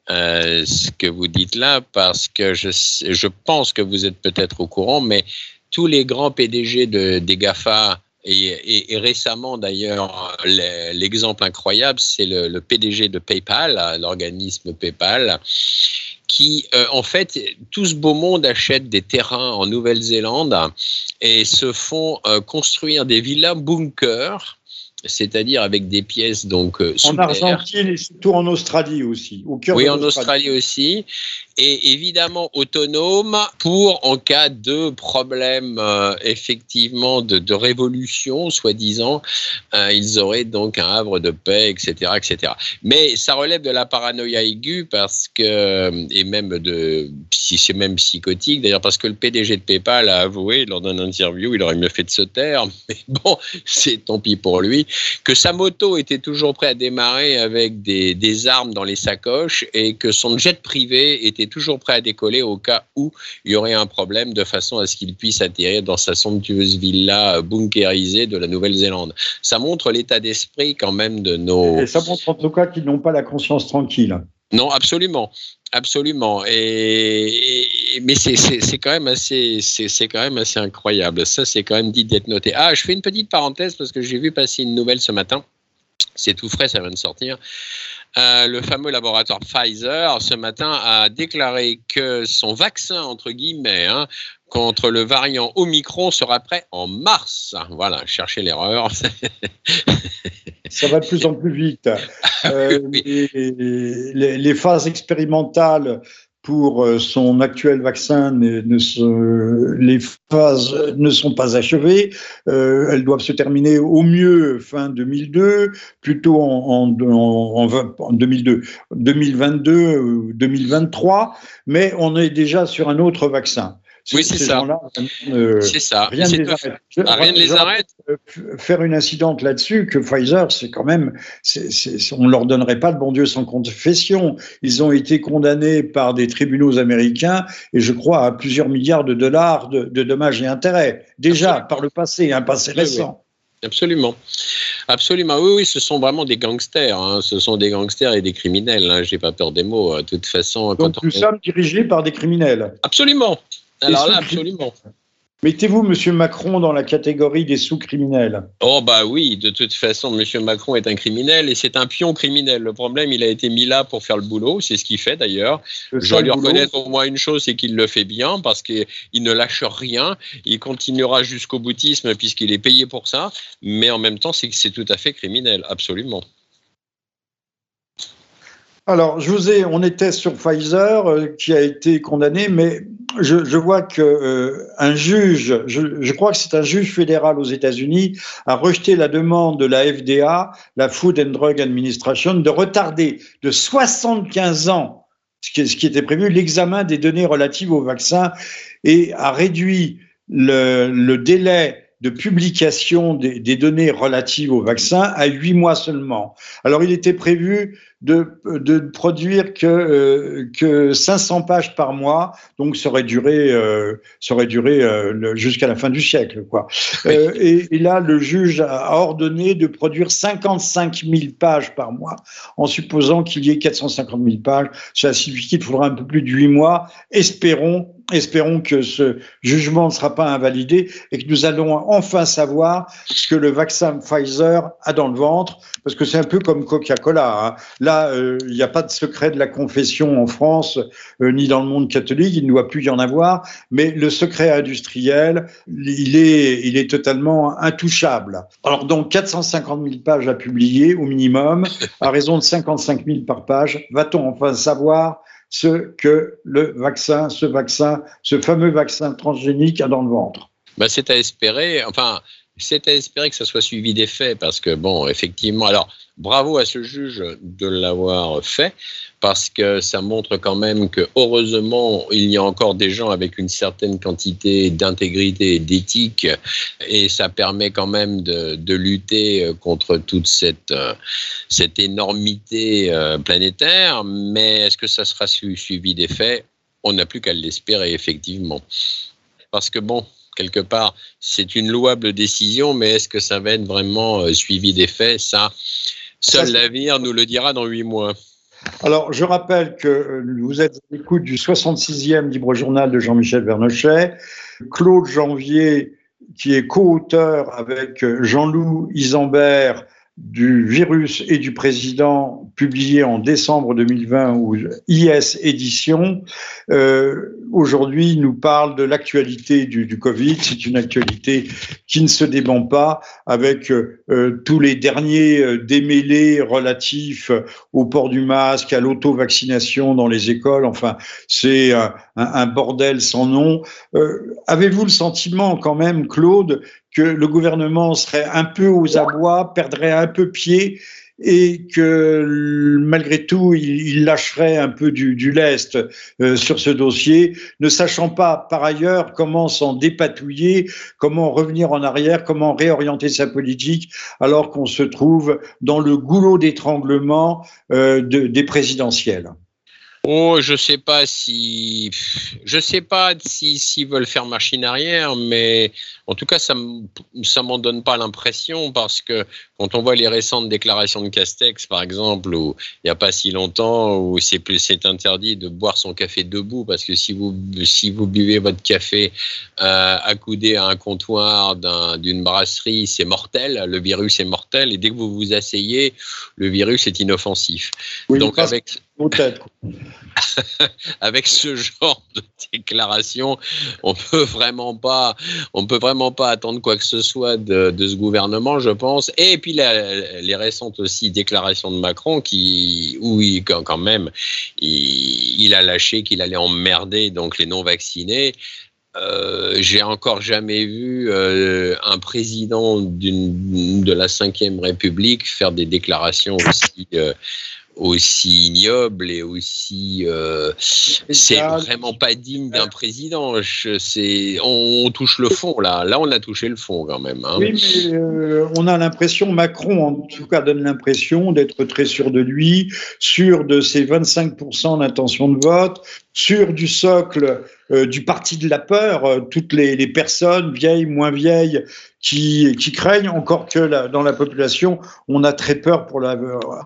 ce que vous dites là, parce que je, je pense que vous êtes peut-être au courant, mais tous les grands PDG de, des GAFA et, récemment, d'ailleurs, l'exemple incroyable, c'est le, PDG de PayPal, l'organisme PayPal, qui, euh, en fait, tout ce beau monde achète des terrains en Nouvelle-Zélande et se font euh, construire des villas bunkers c'est-à-dire avec des pièces donc euh, en Argentine et surtout en Australie aussi. Au cœur oui, en Australie aussi, et évidemment autonome pour en cas de problème euh, effectivement de, révolution, soi-disant, euh, ils auraient donc un havre de paix, etc., etc. Mais ça relève de la paranoïa aiguë parce que et même de si c'est même psychotique d'ailleurs parce que le PDG de PayPal a avoué lors d'une interview, il aurait mieux fait de se taire, mais bon, c'est tant pis pour lui que sa moto était toujours prêt à démarrer avec des, armes dans les sacoches et que son jet privé était toujours prêt à décoller au cas où il y aurait un problème de façon à ce qu'il puisse atterrir dans sa somptueuse villa bunkérisée de la Nouvelle-Zélande. Ça montre l'état d'esprit quand même de nos... Et ça montre en tout cas qu'ils n'ont pas la conscience tranquille. Non, absolument, absolument. Et, mais c'est quand même assez, c'est quand même assez incroyable. Ça, c'est quand même dit d'être noté. Ah, je fais une petite parenthèse parce que j'ai vu passer une nouvelle ce matin. C'est tout frais, ça vient de sortir. Euh, le fameux laboratoire Pfizer, ce matin, a déclaré que son vaccin, entre guillemets, hein, contre le variant Omicron sera prêt en mars. Voilà, cherchez l'erreur. Ça va de plus en plus vite. Euh, les, phases expérimentales pour euh, son actuel vaccin, ne, les phases ne sont pas achevées. Euh, elles doivent se terminer au mieux fin 2002, plutôt en, en, en 2002, 2022 ou 2023, mais on est déjà sur un autre vaccin. Oui, c'est ça. Euh, c'est ça. Rien ne les arrête. rien les arrête. Faire une incidente là-dessus, que Pfizer, c'est quand même, on ne leur donnerait pas le bon Dieu sans confession. Ils ont été condamnés par des tribunaux américains et je crois à plusieurs milliards de dollars de, dommages et intérêts. Déjà, par le passé, un passé récent. Absolument. Absolument. Oui, oui, ce sont vraiment des gangsters. Hein. Ce sont des gangsters et des criminels. Hein. Je n'ai pas peur des mots. Hein. De toute façon. Donc nous sommes dirigés par des criminels. Absolument. Alors là, absolument. Mettez-vous M. Macron dans la catégorie des sous-criminels Oh bah oui, de toute façon, M. Macron est un criminel et c'est un pion criminel. Le problème, il a été mis là pour faire le boulot, c'est ce qu'il fait d'ailleurs. Je dois lui reconnaître au moins une chose, c'est qu'il le fait bien parce qu'il ne lâche rien. Il continuera jusqu'au boutisme puisqu'il est payé pour ça, mais en même temps, c'est c'est tout à fait criminel, absolument. Alors, je vous ai, on était sur Pfizer euh, qui a été condamné, mais je, vois que euh, un juge, je, crois que c'est un juge fédéral aux États-Unis, a rejeté la demande de la FDA, la Food and Drug Administration, de retarder de 75 ans ce qui, était prévu l'examen des données relatives au vaccin et a réduit le délai de publication des, des, données relatives au vaccin à huit mois seulement. Alors, il était prévu de, de produire que, euh, que 500 pages par mois, donc ça aurait duré, euh, ça aurait duré euh, jusqu'à la fin du siècle. Quoi. Euh, et, et, là, le juge a ordonné de produire 55 000 pages par mois, en supposant qu'il y ait 450 000 pages. Ça signifie qu'il faudra un peu plus de huit mois. Espérons Espérons que ce jugement ne sera pas invalidé et que nous allons enfin savoir ce que le vaccin Pfizer a dans le ventre, parce que c'est un peu comme Coca-Cola. Hein. Là, euh, il n'y a pas de secret de la confession en France, euh, ni dans le monde catholique, il ne doit plus y en avoir, mais le secret industriel, il est, il est totalement intouchable. Alors donc 450 000 pages à publier au minimum, à raison de 55 000 par page, va-t-on enfin savoir ce que le vaccin, ce vaccin, ce fameux vaccin transgénique a dans le ventre. Bah, c'est à espérer. Enfin, c'est à espérer que ça soit suivi des faits, parce que, bon, effectivement, alors, bravo à ce juge de l'avoir fait, parce que ça montre quand même que, heureusement, il y a encore des gens avec une certaine quantité d'intégrité et d'éthique, et ça permet quand même de, lutter contre toute cette, cette énormité euh, planétaire, mais est-ce que ça sera suivi des faits? On n'a plus qu'à l'espérer, effectivement. Parce que, bon, quelque part, c'est une louable décision, mais est-ce que ça va être vraiment euh, suivi des faits? Ça, seul l'avenir nous le dira dans huit mois. Alors, je rappelle que euh, vous êtes à l'écoute du 66e Libre Journal de Jean-Michel Vernochet. Claude Janvier, qui est co-auteur avec euh, Jean-Loup Isambert du virus et du président publié en décembre 2020 ou IS édition, euh, aujourd'hui nous parle de l'actualité du, Covid. C'est une actualité qui ne se dément pas avec euh, tous les derniers euh, démêlés relatifs au port du masque, à l'auto-vaccination dans les écoles. Enfin, c'est un, un, bordel sans nom. Euh, avez-vous le sentiment quand même, Claude, que le gouvernement serait un peu aux abois, perdrait un peu pied et que malgré tout, il, lâcherait un peu du, lest euh, sur ce dossier, ne sachant pas par ailleurs comment s'en dépatouiller, comment revenir en arrière, comment réorienter sa politique, alors qu'on se trouve dans le goulot d'étranglement euh, des présidentielles. Oh, je sais pas si, je sais pas si s'ils veulent faire machine arrière, mais en tout cas, ça ça m'en donne pas l'impression parce que quand on voit les récentes déclarations de Castex, par exemple, où il n'y a pas si longtemps, où c'est c'est interdit de boire son café debout parce que si vous si vous buvez votre café euh, accoudé à un comptoir d'une brasserie, c'est mortel, le virus est mortel, et dès que vous vous asseyez, le virus est inoffensif. Donc avec avec ce genre de déclaration, on peut vraiment pas, on peut vraiment pas attendre quoi que ce soit de, ce gouvernement, je pense. Et puis les récentes aussi déclarations de Macron qui, où il, quand même, il, a lâché qu'il allait emmerder donc les non vaccinés. Euh, j'ai encore jamais vu euh, un président de la Ve République faire des déclarations aussi, euh, aussi ignoble et aussi euh, c'est vraiment pas digne d'un président. Je, on, touche le fond là. Là, on a touché le fond quand même. Hein. Oui, mais euh, on a l'impression, Macron en tout cas donne l'impression d'être très sûr de lui, sûr de ses 25% d'intention de vote, sûr du socle euh, du parti de la peur, euh, toutes les, les, personnes vieilles, moins vieilles, qui, qui craignent, encore que la, dans la population, on a très peur pour la,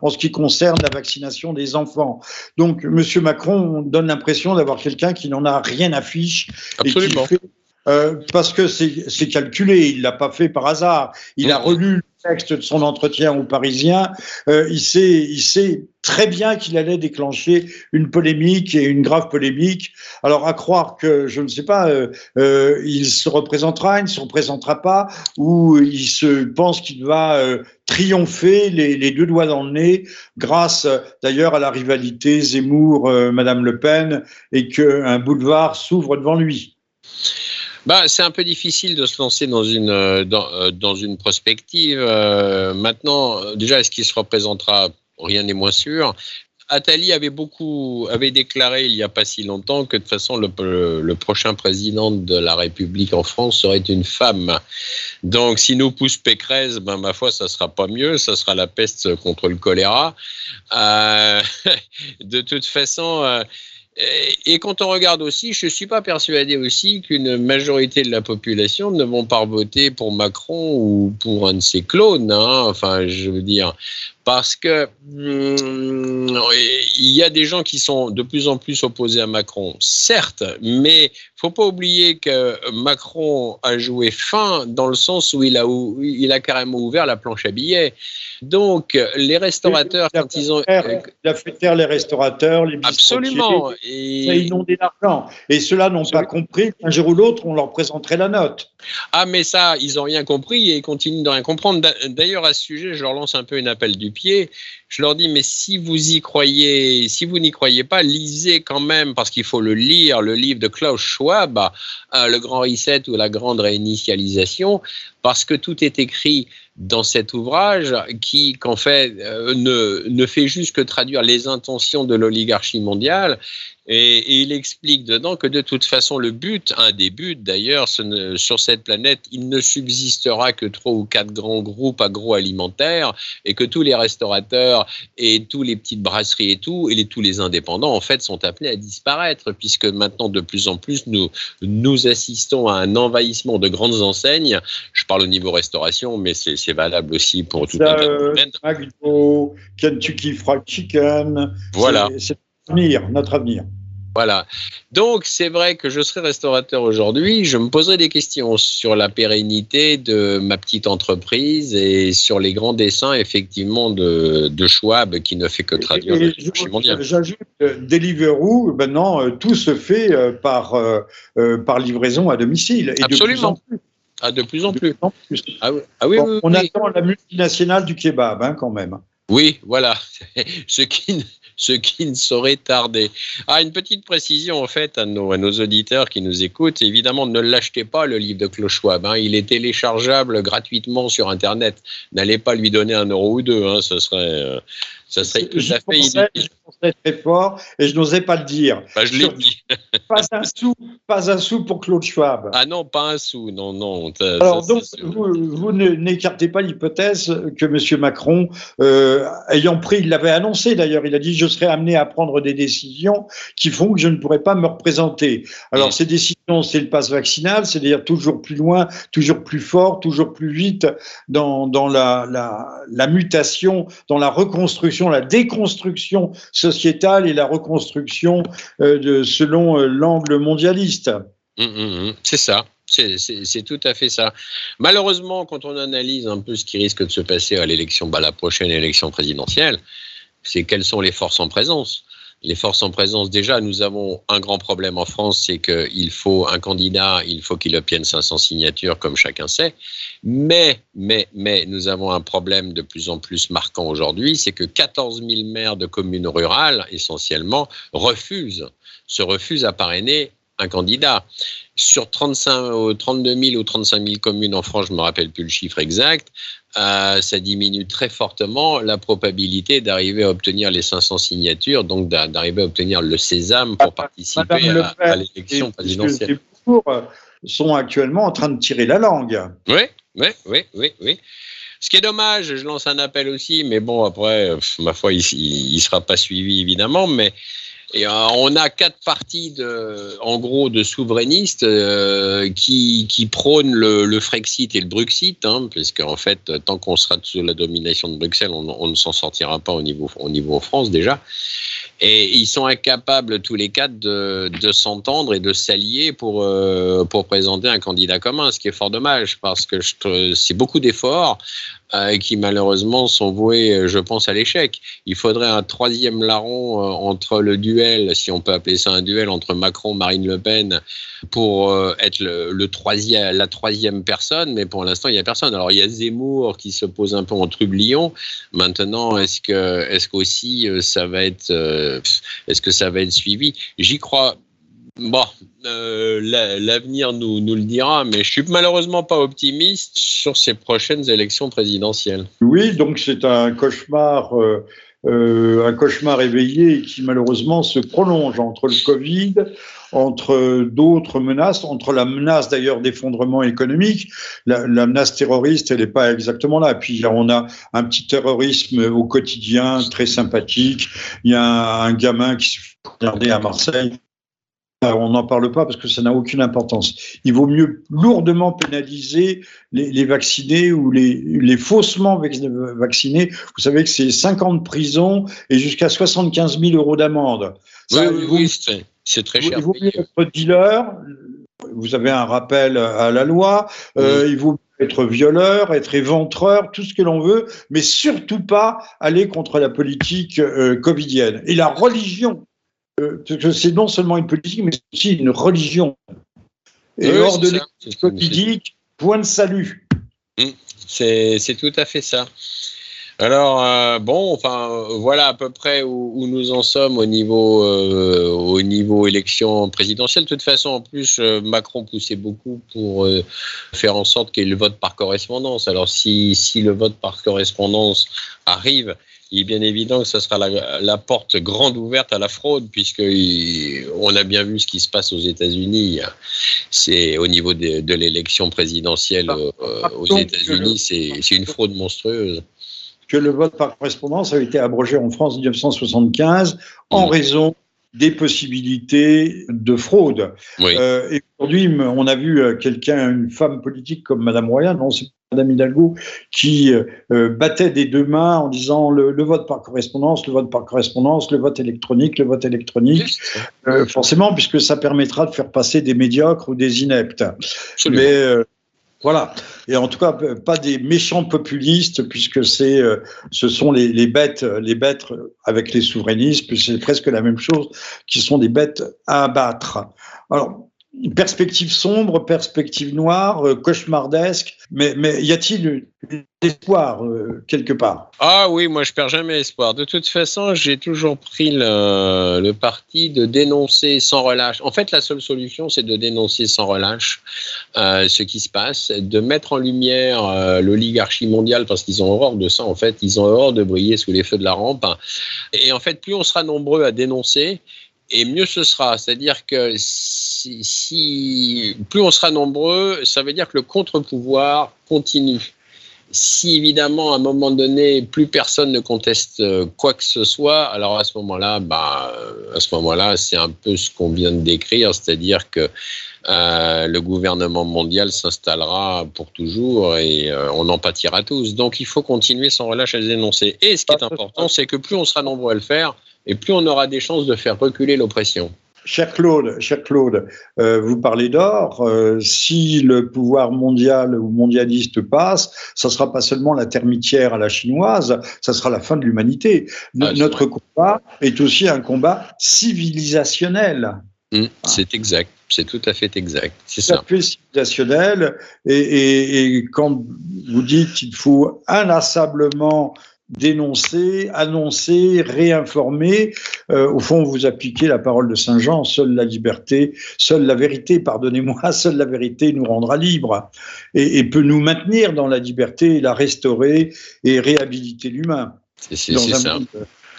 en ce qui concerne la vaccination des enfants. Donc, Monsieur Macron donne l'impression d'avoir quelqu'un qui n'en a rien à fiche Absolument. et qui fait euh, parce que c'est calculé, il l'a pas fait par hasard. Il a relu texte de son entretien aux Parisiens. Euh, il, sait, très bien qu'il allait déclencher une polémique et une grave polémique. Alors à croire que, je ne sais pas, euh, euh il se représentera, il ne se représentera pas, ou il se pense qu'il va triompher les, deux doigts dans le nez, grâce d'ailleurs à la rivalité Zemmour-Madame Le Pen, et qu'un boulevard s'ouvre devant lui. Bah, c'est un peu difficile de se lancer dans une, euh, dans, euh, dans une prospective. Euh, maintenant, déjà, est-ce qu'il se représentera? Rien n'est moins sûr. Attali avait beaucoup avait déclaré il n'y a pas si longtemps que de toute façon le, prochain président de la République en France serait une femme. Donc si nous pousse Pécresse, ben ma foi ça sera pas mieux, ça sera la peste contre le choléra. De toute façon, et quand on regarde aussi, je ne suis pas persuadé aussi qu'une majorité de la population ne vont pas voter pour Macron ou pour un de ses clones. Hein. Enfin, je veux dire, parce que hum, il y a des gens qui sont de plus en plus opposés à Macron, certes, mais faut pas oublier que Macron a joué fin dans le sens où il a, il a carrément ouvert la planche à billets. Donc, les restaurateurs, quand ils ont. Il a fait taire les restaurateurs, les Absolument. Et... Ça inondé d'argent. Et ceux-là n'ont pas compris qu'un jour ou l'autre, on leur présenterait la note. Ah, mais ça, ils n'ont rien compris et ils continuent de rien comprendre. D'ailleurs, à ce sujet, je leur lance un peu une appel du pied pied je leur dis, mais si vous y croyez, si vous n'y croyez pas, lisez quand même, parce qu'il faut le lire, le livre de Klaus Schwab, euh, Le Grand Reset ou La Grande Réinitialisation, parce que tout est écrit dans cet ouvrage qui, qu'en fait, euh, ne, ne fait juste que traduire les intentions de l'oligarchie mondiale. Et, il explique dedans que de toute façon, le but, un des buts d'ailleurs, sur cette planète, il ne subsistera que trois ou quatre grands groupes agroalimentaires et que tous les restaurateurs et tous les petites brasseries et tout, et les, tous les indépendants, en fait, sont appelés à disparaître puisque maintenant, de plus en plus, nous, nous assistons à un envahissement de grandes enseignes. Je parle au niveau restauration, mais c'est valable aussi pour tout un tas de domaines. Kentucky Fried Chicken. Voilà. C'est avenir, notre avenir. Voilà. Donc, c'est vrai que je serai restaurateur aujourd'hui. Je me poserai des questions sur la pérennité de ma petite entreprise et sur les grands dessins, effectivement, de, de Schwab qui ne fait que traduire le mondial. J'ajoute, euh, Deliveroo, maintenant, euh, tout se fait euh, par, par livraison à domicile. Et Absolument. De plus en plus. Ah, de plus en plus. Ah, ah oui, on attend la multinationale du kebab, hein, quand même. Oui, voilà. ce, qui, ce qui ne saurait tarder. Ah, une petite précision en fait à nos, auditeurs qui nous écoutent. Évidemment, ne l'achetez pas le livre de Klaus Schwab. Hein. Il est téléchargeable gratuitement sur Internet. N'allez pas lui donner un euro ou deux. Hein. Ce serait, euh, ça serait tout à fait inutile. Je très fort et je n'osais pas le dire. Bah, je l'ai dit. pas un sou, pas un sou pour Claude Schwab. Ah non, pas un sou, non, non. Alors donc, vous, n'écartez pas l'hypothèse que M. Macron, euh, ayant pris, il l'avait annoncé d'ailleurs, il a dit je serai amené à prendre des décisions qui font que je ne pourrai pas me représenter. Alors ces décisions, c'est le passe vaccinal, c'est-à-dire toujours plus loin, toujours plus fort, toujours plus vite dans, dans la, la, la mutation, dans la reconstruction la déconstruction sociétale et la reconstruction euh, selon euh, l'angle mondialiste. Hum, hum, hum. c'est ça. C'est tout à fait ça. Malheureusement, quand on analyse un peu ce qui risque de se passer à l'élection, bah, la prochaine élection présidentielle, c'est quelles sont les forces en présence les forces en présence, déjà, nous avons un grand problème en France, c'est qu'il faut un candidat, il faut qu'il obtienne 500 signatures, comme chacun sait. Mais, mais, mais, nous avons un problème de plus en plus marquant aujourd'hui, c'est que 14 000 maires de communes rurales, essentiellement, refusent, se refusent à parrainer un candidat. Sur 35, 32 000 ou 35 000 communes en France, je ne me rappelle plus le chiffre exact, euh, ça diminue très fortement la probabilité d'arriver à obtenir les 500 signatures, donc d'arriver à obtenir le sésame pour participer à, l'élection présidentielle. Les euh, sont actuellement en train de tirer la langue. Oui, oui, oui, oui, oui. Ce qui est dommage, je lance un appel aussi, mais bon, après, ma foi, il ne sera pas suivi évidemment, mais euh, on a quatre partis, de, en gros, de souverainistes euh, qui, prônent le, Frexit et le Bruxit, hein, en fait, tant qu'on sera sous la domination de Bruxelles, on, on ne s'en sortira pas au niveau, au niveau France déjà. Et ils sont incapables tous les quatre de, s'entendre et de s'allier pour, euh, pour présenter un candidat commun, ce qui est fort dommage parce que c'est beaucoup d'efforts euh, qui malheureusement sont voués, je pense, à l'échec. Il faudrait un troisième larron euh, entre le duel, si on peut appeler ça un duel, entre Macron, Marine Le Pen, pour être le troisième, la troisième personne, mais pour l'instant, il n'y a personne. Alors, il y a Zemmour qui se pose un peu en trublion. Maintenant, est-ce que, est-ce qu'aussi ça va être euh, est-ce que ça va être suivi? J'y crois. Bon, euh, l'avenir nous, le dira, mais je suis malheureusement pas optimiste sur ces prochaines élections présidentielles. Oui, donc c'est un cauchemar. Euh, un cauchemar éveillé qui malheureusement se prolonge entre le Covid, entre d'autres menaces, entre la menace d'ailleurs d'effondrement économique. La, menace terroriste, elle n'est pas exactement là. Puis on a un petit terrorisme au quotidien très sympathique. Il y a un, gamin qui se fait regarder à Marseille on n'en parle pas parce que ça n'a aucune importance. Il vaut mieux lourdement pénaliser les, vaccinés ou les, faussement vaccinés. Vous savez que c'est 50 prisons et jusqu'à 75 000 euros d'amende. Oui, oui, c'est très cher. Il vaut mieux être dealer. Vous avez un rappel à la loi. Euh, il vaut mieux être violeur, être éventreur, tout ce que l'on veut, mais surtout pas aller contre la politique euh, covidienne. Et la religion c'est non seulement une politique, mais aussi une religion. Et hors de l'église point de salut. Hum, c'est tout à fait ça. Alors, euh, bon, enfin, voilà à peu près où, nous en sommes au niveau, euh, au niveau élection présidentielle. De toute façon, en plus, euh, Macron poussait beaucoup pour faire en sorte qu'il y ait le vote par correspondance. Alors, si, si le vote par correspondance arrive, il est bien évident que ce sera la, porte grande ouverte à la fraude, puisque on a bien vu ce qui se passe aux États-Unis. C'est au niveau de, l'élection présidentielle aux États-Unis, c'est une fraude monstrueuse que le vote par correspondance a été abrogé en France en 1975 en mmh. raison des possibilités de fraude. Euh, et aujourd'hui, on a vu euh, quelqu'un, une femme politique comme Madame Royan, non, c'est Madame Hidalgo, qui euh, battait des deux mains en disant le, vote par correspondance, le vote par correspondance, le vote électronique, le vote électronique, forcément, puisque ça permettra de faire passer des médiocres ou des ineptes. Mais voilà. Et en tout cas, pas des méchants populistes, puisque c'est, euh, ce sont les, les, bêtes, les bêtes avec les souverainistes, c'est presque la même chose, qui sont des bêtes à abattre. Alors, perspective sombre, perspective noire, euh, cauchemardesque, mais, mais y a-t-il espoir euh, quelque part? Ah oui, moi je perds jamais espoir. De toute façon, j'ai toujours pris le, parti de dénoncer sans relâche. En fait, la seule solution, c'est de dénoncer sans relâche euh, ce qui se passe, de mettre en lumière l'oligarchie mondiale parce qu'ils ont horreur de ça. En fait, ils ont horreur de briller sous les feux de la rampe. Et en fait, plus on sera nombreux à dénoncer, et mieux ce sera. C'est-à-dire que si, plus on sera nombreux, ça veut dire que le contre-pouvoir continue. Si évidemment à un moment donné plus personne ne conteste euh, quoi que ce soit, alors à ce moment-là, bah, à ce moment-là, c'est un peu ce qu'on vient de décrire, c'est-à-dire que euh, le gouvernement mondial s'installera pour toujours et euh, on en pâtira tous. Donc il faut continuer sans relâche à les dénoncer. Et ce qui est important, c'est que plus on sera nombreux à le faire, et plus on aura des chances de faire reculer l'oppression. Cher Claude, cher Claude euh, vous parlez d'or. Euh, si le pouvoir mondial ou mondialiste passe, ça sera pas seulement la termitière à la chinoise, ça sera la fin de l'humanité. Ah, notre combat est aussi un combat civilisationnel. Hum, c'est exact, c'est tout à fait exact. C'est ça. Fait civilisationnel. Et, et, et, quand vous dites qu'il faut inlassablement dénoncer, annoncer, réinformer. Euh, au fond, vous appliquez la parole de Saint Jean, seule la liberté, seule la vérité, pardonnez-moi, seule la vérité nous rendra libres et, peut nous maintenir dans la liberté, la restaurer et réhabiliter l'humain. C'est ça.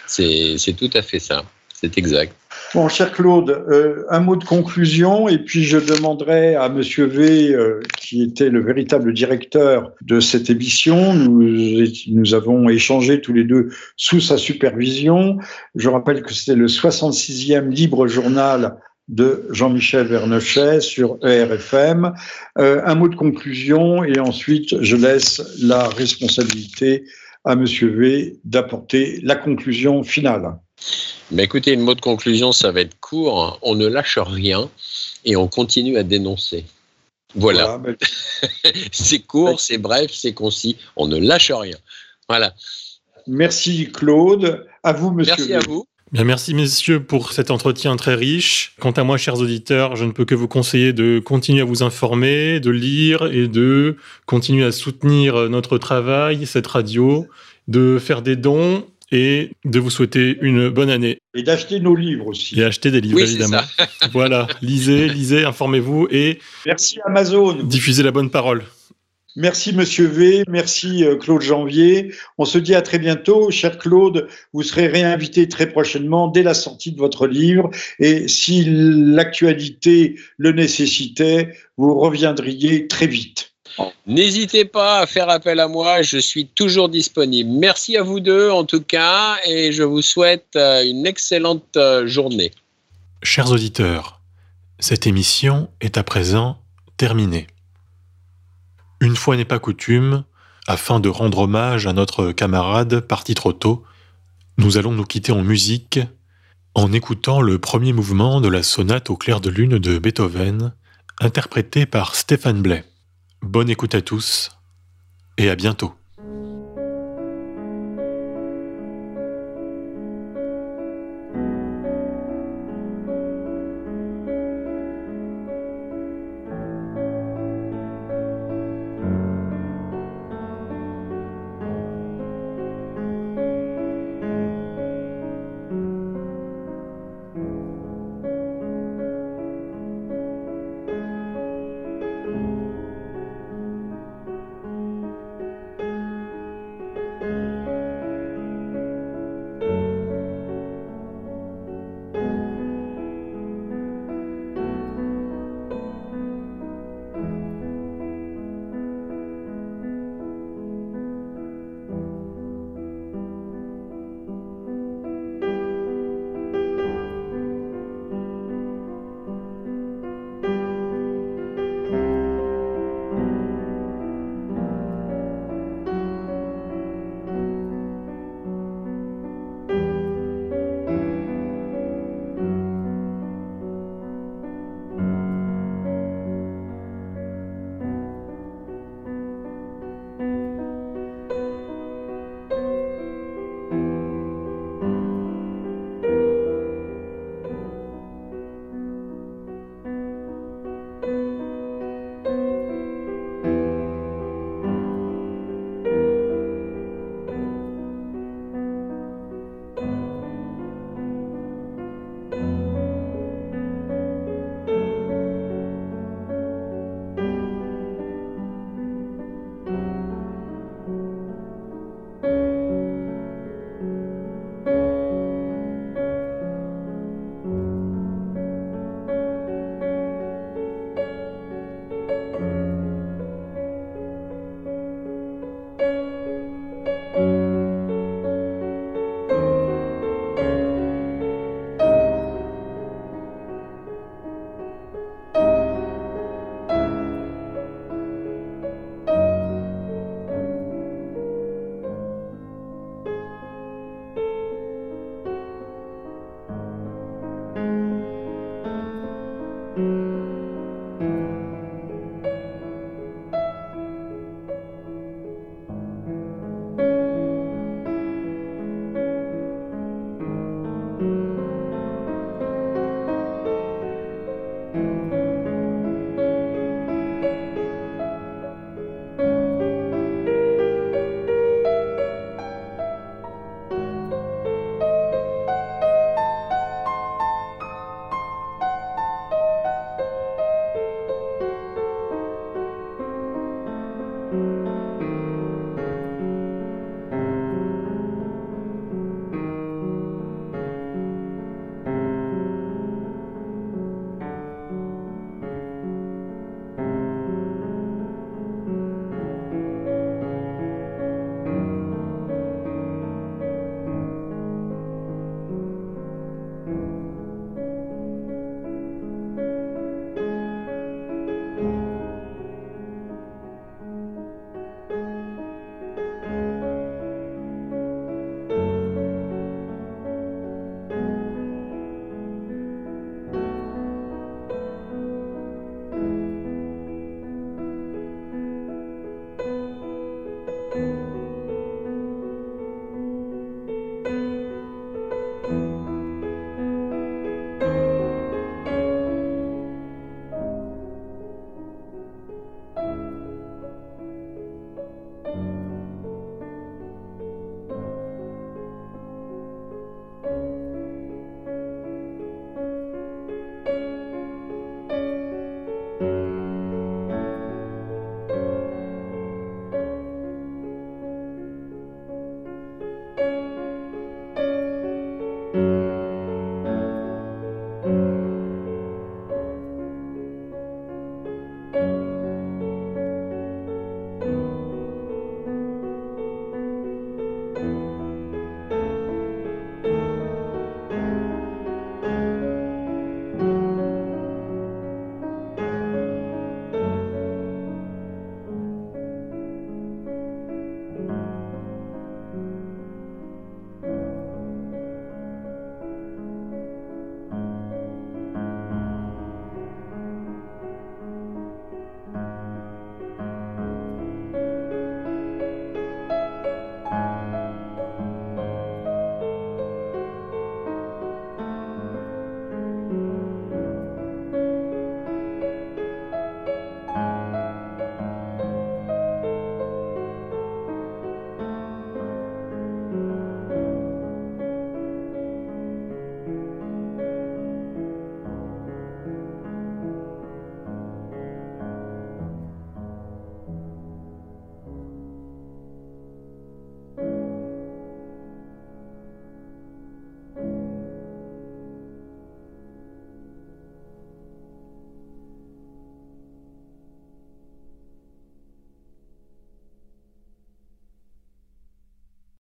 C'est tout à fait ça. C'est exact. Bon, cher Claude, euh, un mot de conclusion, et puis je demanderai à Monsieur V, euh, qui était le véritable directeur de cette émission, nous, avons échangé tous les deux sous sa supervision. Je rappelle que c'était le 66e libre journal de Jean-Michel Vernochet sur ERFM. Euh, un mot de conclusion, et ensuite je laisse la responsabilité à Monsieur V d'apporter la conclusion finale. Mais écoutez, une mot de conclusion, ça va être court. On ne lâche rien et on continue à dénoncer. Voilà. c'est court, c'est bref, c'est concis. On ne lâche rien. Voilà. Merci Claude. À vous, monsieur. Merci à vous. Bien, merci messieurs pour cet entretien très riche. Quant à moi, chers auditeurs, je ne peux que vous conseiller de continuer à vous informer, de lire et de continuer à soutenir notre travail, cette radio, de faire des dons et de vous souhaiter une bonne année. Et d'acheter nos livres aussi. Et acheter des livres, évidemment. voilà, lisez, lisez, informez-vous et. Merci Amazon. Diffusez la bonne parole. Merci Monsieur V, merci euh, Claude Janvier. On se dit à très bientôt. Cher Claude, vous serez réinvité très prochainement dès la sortie de votre livre. Et si l'actualité le nécessitait, vous reviendriez très vite. N'hésitez pas à faire appel à moi, je suis toujours disponible. Merci à vous deux en tout cas et je vous souhaite euh, une excellente euh, journée. Chers auditeurs, cette émission est à présent terminée. Une fois n'est pas coutume, afin de rendre hommage à notre camarade parti trop tôt, nous allons nous quitter en musique en écoutant le premier mouvement de la sonate au clair de lune de Beethoven, interprété par Stéphane Blais. Bonne écoute à tous et à bientôt.